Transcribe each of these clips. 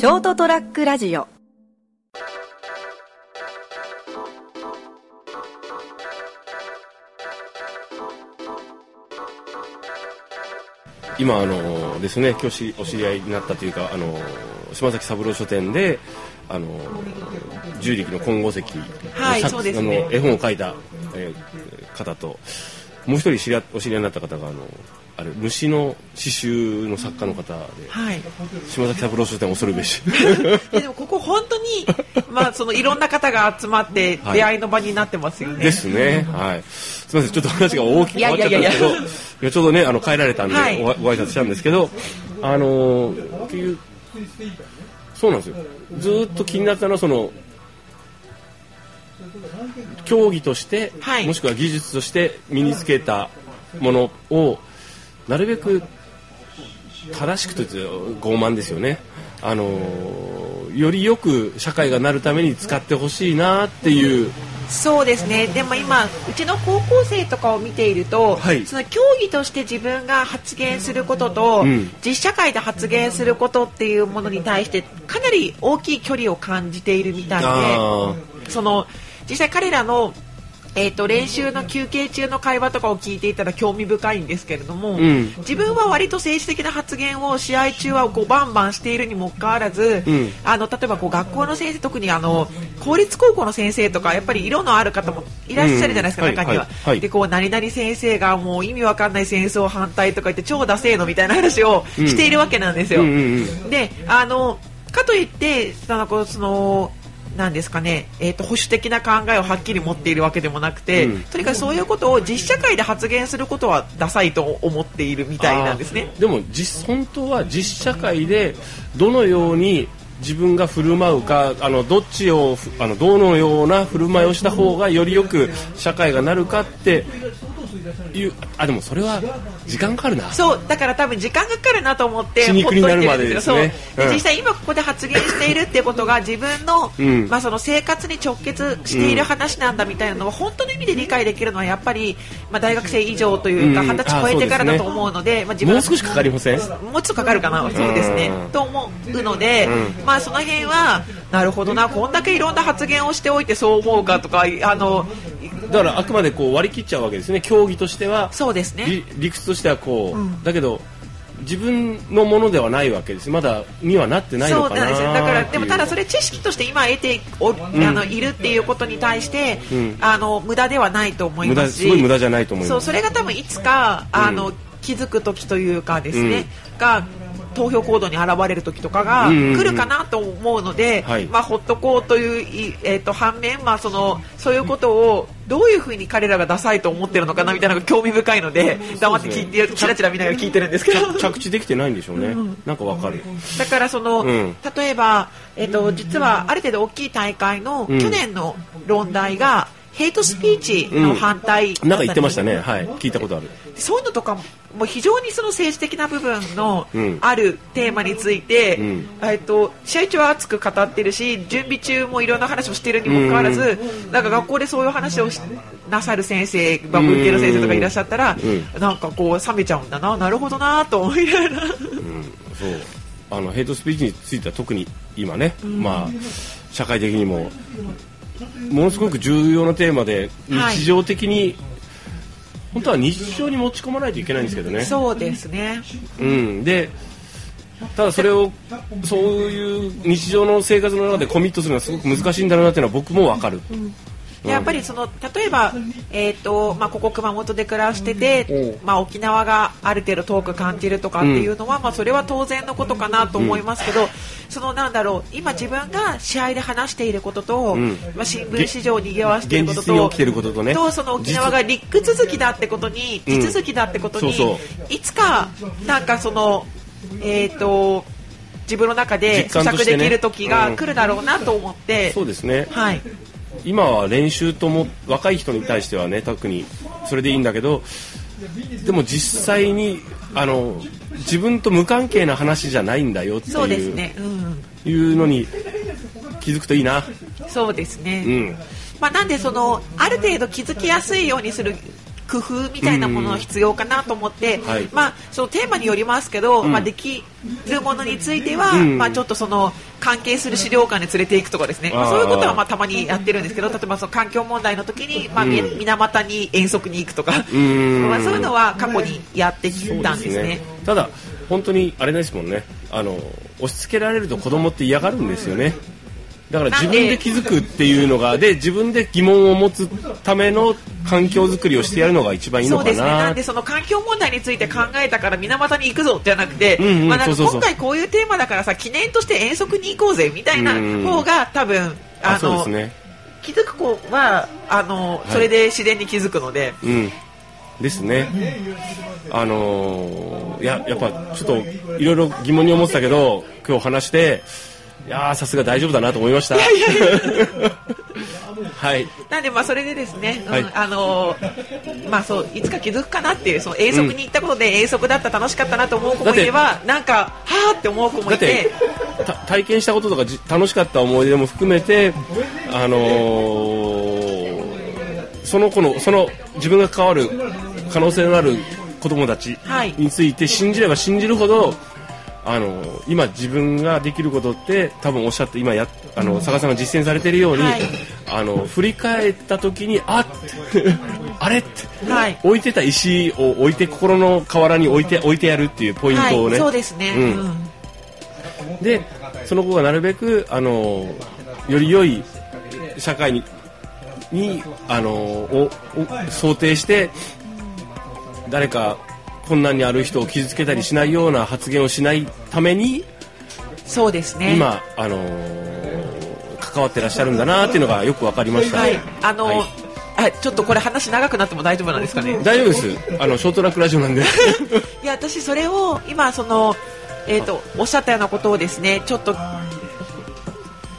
ショートトラックラジオ。今あのですね今日お知り合いになったというかあの島崎三郎書店であの重力の金剛石はいそうですね。あの絵本を書いた、えー方ともう一人知り合お知り合いになった方があのあれ虫の刺繍の作家の方で、はい島崎三郎書店恐るべし ででもここ本当にまあそのいろんな方が集まって はい出会いの場になってますよね、ですね。はい。すみません、ちょっと話が大きく変わっちゃったんですけど、いいやちょうどね、あの帰られたんで、はいごご挨拶したんですけど、あのーそうなんですよ。ずーっと気になったのはその競技として、はい。もしくは技術として身につけたものをなるべく正しくと傲慢ですよね。あのーよりよく社会がなるために使ってほしいなっていう。そうですね。でも今うちの高校生とかを見ていると、はい。その競技として自分が発言することと、うん。実社会で発言することっていうものに対してかなり大きい距離を感じているみたいあでその実際彼らのえー、と練習の休憩中の会話とかを聞いていたら興味深いんですけれども、ん。自分は割と政治的な発言を試合中はこうバンバンしているにもかかわらず、うん。あの例えばこう学校の先生特にあの公立高校の先生とかやっぱり色のある方もいらっしゃるじゃないですか、うん。中には。はいはい。でこう何々先生がもう意味わかんない戦争反対とか言って超ダセーのみたいな話をしているわけなんですよ。であのかといってそのこうそのなんですかね、えー、と保守的な考えをはっきり持っているわけでもなくて、うん。とにかくそういうことを実社会で発言することはダサいと思っているみたいなんですね。でも実本当は実社会でどのように自分が振る舞うかあのどっちをふあのどのような振る舞いをした方がよりよく社会がなるかっていうあでもそれは時間かかるな。そうだから多分時間がかかるなと思って血肉になるまでですね。ううん。で実際今ここで発言しているってことが自分の,、うん。まあその生活に直結している話なんだみたいなのを本当の意味で理解できるのはやっぱり、まあ、大学生以上というかうん。二十歳超えてからだと思うので,、まあ、自分も。う少しかかりません？もうちょっとかかるかな、そうですね。うん。と思うので、うまあその辺はなるほどな、こんだけいろんな発言をしておいてそう思うかとか、あのだからあくまでこう割り切っちゃうわけですね。競技としてはそうですね。理理屈としてはこう、うん。だけど自分のものではないわけですまだにはなってないのかなそうなんですよ。だからでもただそれ知識として今得てお、あのいるっていうことに対して、うん。あの無駄ではないと思い無ますし。駄すごい無駄じゃないと思います。そうそれが多分いつかあの、うん。気づく時というかですね、が投票行動に現れる時とかがうんうんうん来るかなと思うので、はい。まあほっとこうといういえっ、と反面まあそのそういうことをどういうふうに彼らがダサいと思ってるのかなみたいなのが興味深いので黙って聞いてチラチラ見ながら聞いてるんですけど。着着地できてないんでしょうね、なんかわかる。だからその、うん。例えば、えっと実はある程度大きい大会のうん。去年の論題が、ヘイトスピーチの反対だったん。なんか言ってましたね。はい。聞いたことある。そういうのとかももう非常にその政治的な部分のうん。あるテーマについて、うん。えっと試合中は熱く語ってるし準備中もいろんな話をしているにもかかわらず、なんか学校でそういう話をしなさる先生、まあ、文系の先生とかいらっしゃったら、うん。なんかこう冷めちゃうんだななるほどなと思いながら。うん。そう。あのヘイトスピーチについては特に今ね、まあ社会的にもものすごく重要なテーマではい日常的に、本当は日常に持ち込まないといけないんですけどね。そうですねうん、でただそれをそういう日常の生活の中でコミットするのはすごく難しいんだろうなっていうのは僕もわかる。やっぱりその例えば、えーとまあ、ここ熊本で暮らしてて、うん。まあ、沖縄がある程度遠く感じるとかっていうのは、まあ、それは当然のことかなと思いますけど、そのなんだろう今自分が試合で話していることと、ん。まあ、新聞市場を賑わしていることと現実に起きてることとね。その沖縄がリック続きだってことにうん。地続きだってことに、いつかなんかそのえっ、と自分の中で実感としてね。咀嚼できる時が来るだろうなと思って、そうですね。はい今は練習とも若い人に対してはね特にそれでいいんだけどでも実際にあの自分と無関係な話じゃないんだよってそうですいう,、ね、うん、いうのに気づくといいな。そうですね。うんまあ、なんでそのある程度気づきやすいようにする工夫みたいなものが必要かなと思って、はい。まあ、そのテーマによりますけど、うん。まあ、できるものについては、うん。まあ、ちょっとその関係する資料館に連れていくとかですね、まあ、そういうことはまあたまにやってるんですけど例えばその環境問題の時に、まあ、水俣に遠足に行くとか、ん。まあ、そういうのは過去にやってきたんですね。ただ本当にあれですもんね。あの押し付けられると子供って嫌がるんですよねだから自分で気づくっていうのがで？自分で疑問を持つための環境づくりをしてやるのが一番いいのかそうですね。ななんでその環境問題について考えたから水俣に行くぞじゃな。くて、今回こういうテーマだからさ記念として遠足に行こうぜみたいなうん。方が多分ああそうでのすね。気づく子はあのいそれで自然に気づくので、うん。ですね。あのーいややっぱちょっといろいろ疑問に思ってたけど今日話していやーさすが大丈夫だなと思いました。はい。なんでまあそれでですね、うんはいあのまあそういつか気づくかなっていうその遠足に行ったことで遠足だった楽しかったなと思う子もいればなんかはあって思う子もいて体験したこととかじ楽しかった思い出も含めて、あのーその子のその自分が関わる可能性のある子供たちはい。について信じれば信じるほど、あのー今自分ができることって多分おっしゃって今やあの佐賀さんが実践されているように、はい。あの振り返った時にあっ あれって、はい。置いてた石を置いて心の河原に置いて置いてやるっていうポイントをね、はい、そうですね、うん。うん。でその子がなるべくあのより良い社会ににあのをを想定して誰か困難にある人を傷つけたりしないような発言をしないためにそうですね。今あの関わってらっしゃるんだなっていうのがよく分かりました、はい、あの、はい。あちょっとこれ話長くなっても大丈夫なんですかね？大丈夫です。あの ショートラックラジオなんで。いや私それを今そのえっ、とおっしゃったようなことをですねちょっと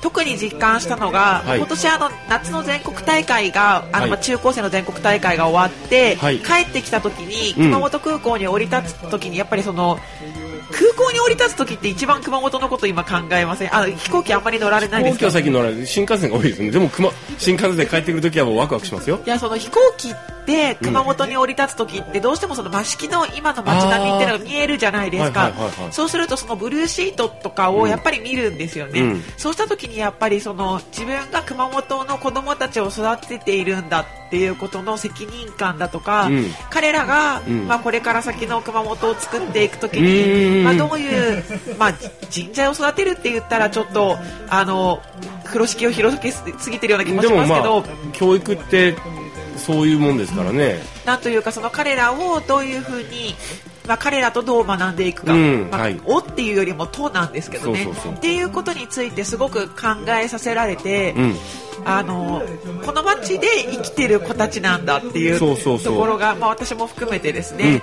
特に実感したのが、はい。今年あの夏の全国大会があの、はい。まあ中高生の全国大会が終わって、はい。帰ってきた時にうん。熊本空港に降り立つ時にやっぱりその空港に降り立つ時って一番熊本のこと今考えません？あの飛行機あんまり乗られないですか？飛行機は最近乗られる新幹線が多いですね。でも熊新幹線で帰ってくるときはもうワクワクしますよ。いやその飛行機って熊本に降り立つ時ってどうしてもその益城の今の街並みっていうのが見えるじゃないですか。はいはいはいはい。そうするとそのブルーシートとかをやっぱり見るんですよね、うん。そうした時にやっぱりその自分が熊本の子供たちを育てているんだっていうことの責任感だとか、うん。彼らが、ん。まあ、これから先の熊本を作っていく時うん。に、まあ、どういう、まあ、人材を育てるって言ったらちょっとあの風呂敷を広げすぎてるような気もしでもますけど、まあ教育ってそういうもんですからね。なんというかその彼らをどういうふうに、まあ、彼らとどう学んでいくか、まあうんはい。おっていうよりもとなんですけどね。そうそうそう。っていうことについてすごく考えさせられて、うん。あのこの街で生きてる子たちなんだっていうところが、まあ、私も含めてですね、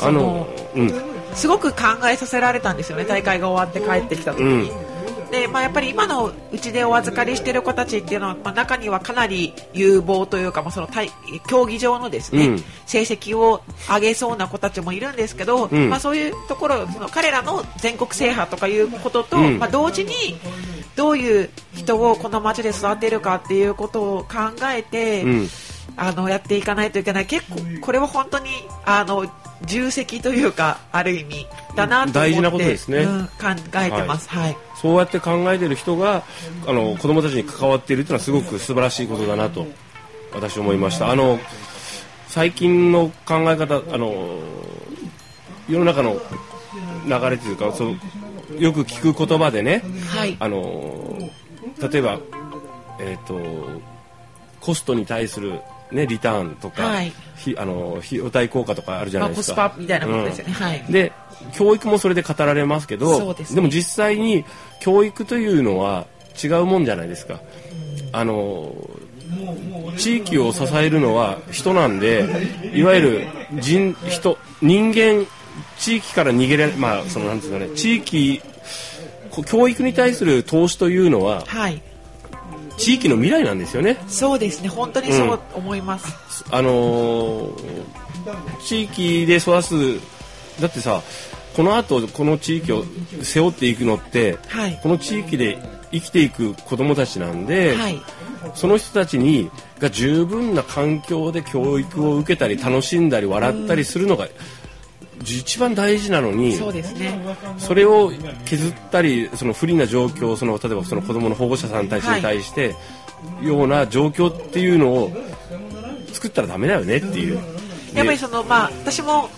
あのうん。すごく考えさせられたんですよね。大会が終わって帰ってきた時に。でまあ、やっぱり今のうちでお預かりしている子たちっていうのは、まあ、中にはかなり有望というか、まあ、その対競技場のですね、うん。成績を上げそうな子たちもいるんですけど、ん。まあ、そういうところその彼らの全国制覇とかいうことと、うん。まあ、同時にどういう人をこの町で育てるかっていうことを考えて、うん。あのやっていかないといけない。結構これは本当にあの重責というかある意味だなと思って大事なことですね。うん、考えてます。はい。そうやって考えている人があの子供たちに関わっているというのはすごく素晴らしいことだなと私思いました。あの最近の考え方あの世の中の流れというかそうよく聞く言葉でねはい。あの例えば、えー、とコストに対する、ね、リターンとか、はいひあの費用対効果とかあるじゃまあ、コスないですか。パみたいなものですよね。はいで教育もそれで語られますけどそうでも実際に教育というのは違うもんじゃないですか。あの地域を支えるのは人なんでいわゆる人人人間地域から逃げられまあそのなんですかね地域こ教育に対する投資というのははい地域の未来なんですよね。そうですね本当にそう思います。あのー地域で育つだってさこの後この地域を背負っていくのって、はいこの地域で生きていく子どもたちなんで、はいその人たちにが十分な環境で教育を受けたり楽しんだり笑ったりするのが一番大事なのにそうですねそれを削ったりその不利な状況その例えばその子どもの保護者さんたちに対して、ような状況っていうのを作ったらダメだよねっていう。やっぱりでその、まあ、私も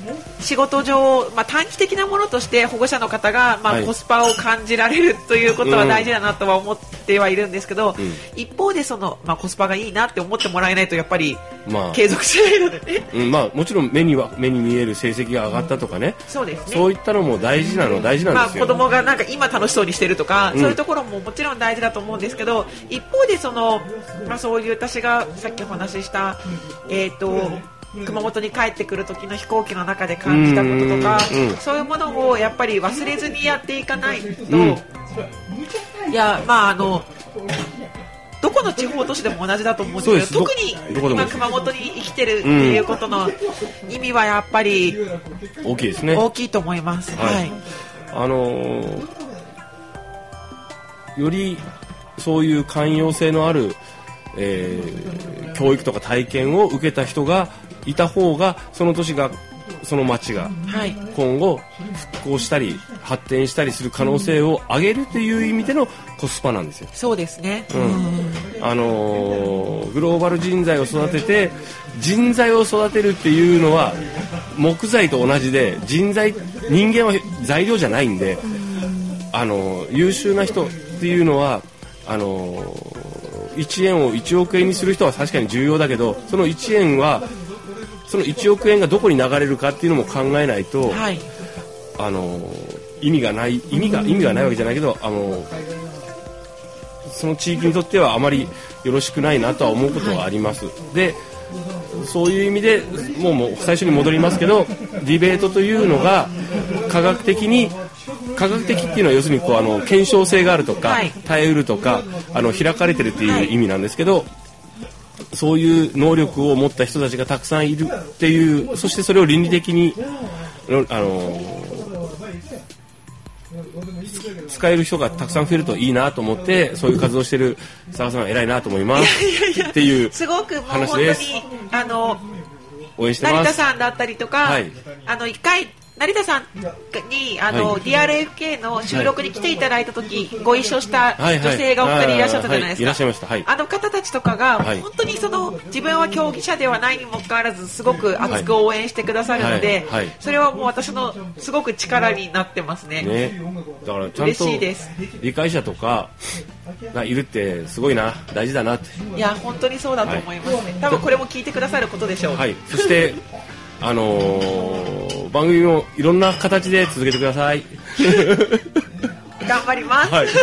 仕事上、まあ、短期的なものとして保護者の方が、まあはい。コスパを感じられるということは大事だなとは思ってはいるんですけど、一方でその、まあ、コスパがいいなって思ってもらえないとやっぱりまあ。継続しないのでね、うん、まあもちろん目には目に見える成績が上がったとかね、そうですね。そういったのも大事なの大事なまあ、んですよ。子供がなんか今楽しそうにしてるとか、うん。そういうところももちろん大事だと思うんですけど一方でその、まあ、そういう私がさっきお話しした、えー、と熊本に帰ってくる時の飛行機の中で感じたこととか、そういうものをやっぱり忘れずにやっていかないと、うん。いやまああのどこの地方都市でも同じだと思うんですけど特に今熊本に生きてるっていうことの意味はやっぱり大きいですね。大きいと思います。はい。はい。あのーよりそういう寛容性のある、えー教育とか体験を受けた人がいた方がその年がその町がはい今後復興したり発展したりする可能性を上げるという意味でのコスパなんですよ。そうですね。うんあのーグローバル人材を育てて人材を育てるっていうのは木材と同じで人材人間は材料じゃないんで、あのー優秀な人っていうのはあのー1円を1億円にする人は確かに重要だけどその1円はその1億円がどこに流れるかっていうのも考えないと、はい。あの意味がない意味が意味がないわけじゃないけどあのその地域にとってはあまりよろしくないなとは思うことはあります。でそういう意味でもうもう最初に戻りますけどディベートというのが科学的に科学的っていうのは要するにこうあの検証性があるとか、はい耐えうるとかあの開かれてるっていう意味なんですけど、そういう能力を持った人たちがたくさんいるっていうそしてそれを倫理的にあの使える人がたくさん増えるといいなと思ってそういう活動してる佐賀さんは偉いなと思いますっていうすごくもう話本当にです。あの応援して成田ます。さんだったりとか、はい。あの一回成田さんにあの、はい。DRFK の収録に来ていただいた時、ご一緒したはいはい。女性がお二人いらっしゃったじゃないですか。はいい。らっしゃいました。はい。あの方たちとかが、はい。本当にその自分は競技者ではないにもかかわらずすごく熱く応援してくださるので、はい。はい。それはもう私のすごく力になってますね。ね。だからちゃんと嬉しいです。理解者とかがいるってすごいな。大事だなって。いや本当にそうだと思いますね。多分これも聞いてくださることでしょう。はい。そしてあのー番組もいろんな形で続けてください頑張ります。はい。とい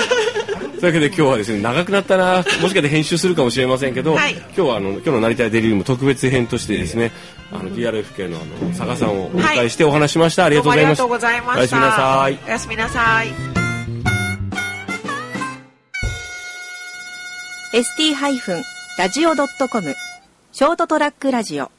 うわけで今日はですね、長くなったな、もしかして編集するかもしれませんけど、はい今日はあの、今日の成田デリリウム特別編としてですね、あの、DRFK のあの、佐賀さんをお迎えしてお話しました。ありどがうとうございありす。がとうございました。おやすみなさい。おやすみなさい。ST-radio.com ショートトラックラジオ